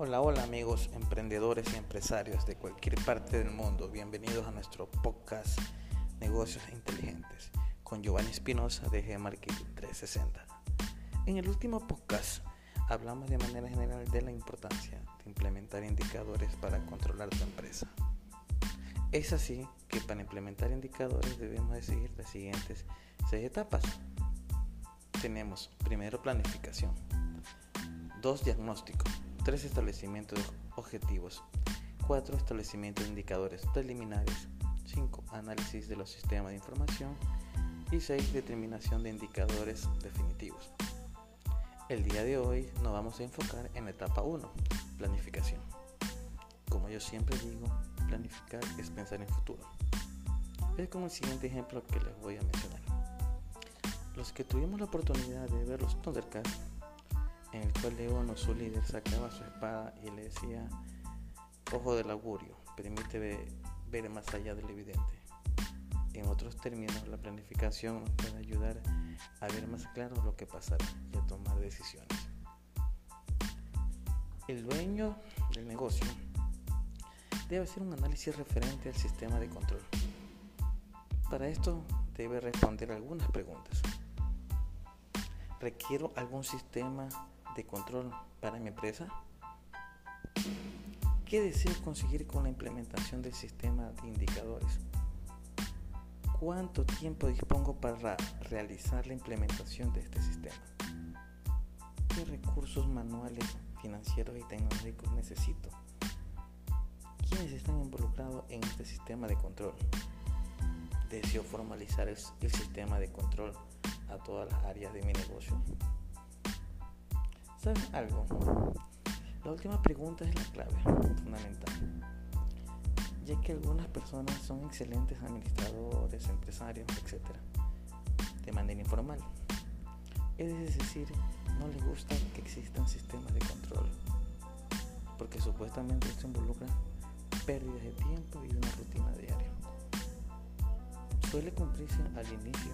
Hola, hola amigos emprendedores y empresarios de cualquier parte del mundo. Bienvenidos a nuestro podcast Negocios Inteligentes con Giovanni Espinosa de G-Marketing 360. En el último podcast hablamos de manera general de la importancia de implementar indicadores para controlar tu empresa. Es así que para implementar indicadores debemos de seguir las siguientes seis etapas. Tenemos primero planificación, dos diagnóstico, 3 establecimientos de objetivos, 4 establecimiento de indicadores preliminares, 5 análisis de los sistemas de información y 6 determinación de indicadores definitivos. El día de hoy nos vamos a enfocar en la etapa 1, planificación. Como yo siempre digo, planificar es pensar en futuro. Es como el siguiente ejemplo que les voy a mencionar. Los que tuvimos la oportunidad de ver los Thundercats en el cual León, su líder, sacaba su espada y le decía, ojo del augurio, permite ver, más allá del evidente. En otros términos, la planificación nos puede ayudar a ver más claro lo que pasará y a tomar decisiones. El dueño del negocio debe hacer un análisis referente al sistema de control. Para esto debe responder algunas preguntas. ¿Requiero algún sistema de control para mi empresa? ¿Qué deseo conseguir con la implementación del sistema de indicadores? ¿Cuánto tiempo dispongo para realizar la implementación de este sistema? ¿Qué recursos manuales, financieros y tecnológicos necesito? ¿Quiénes están involucrados en este sistema de control? ¿Deseo formalizar el, el sistema de control a todas las áreas de mi negocio? ¿Sabes algo? La última pregunta es la clave, fundamental, ya que algunas personas son excelentes administradores, empresarios, etc., de manera informal. Es decir, no les gusta que existan sistemas de control, porque supuestamente esto involucra pérdidas de tiempo y una rutina diaria. Suele cumplirse al inicio,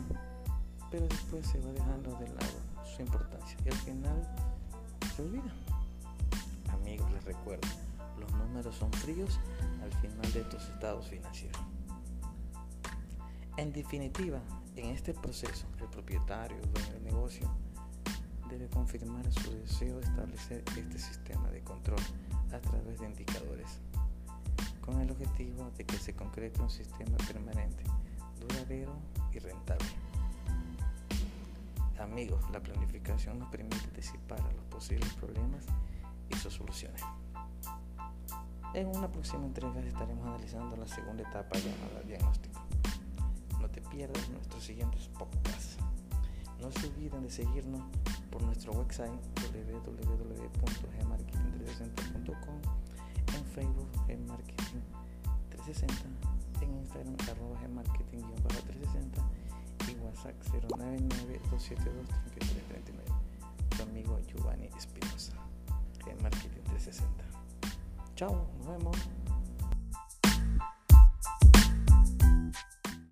pero después se va dejando de lado su importancia y al final se olvida. Amigos, les recuerdo, los números son fríos al final de tus estados financieros. En definitiva, en este proceso, el propietario del negocio debe confirmar su deseo de establecer este sistema de control a través de indicadores, con el objetivo de que se concrete un sistema permanente, duradero y rentable. Amigos, la planificación nos permite disipar los posibles problemas y sus soluciones. En una próxima entrega estaremos analizando la segunda etapa llamada diagnóstico. No te pierdas nuestros siguientes podcasts. No se olviden de seguirnos por nuestro website www.gmarketing360.com, en Facebook gmarketing360, WhatsApp 099-272-3339. Tu amigo Giovanni Espinosa, de Marketing 360. Chao, nos vemos.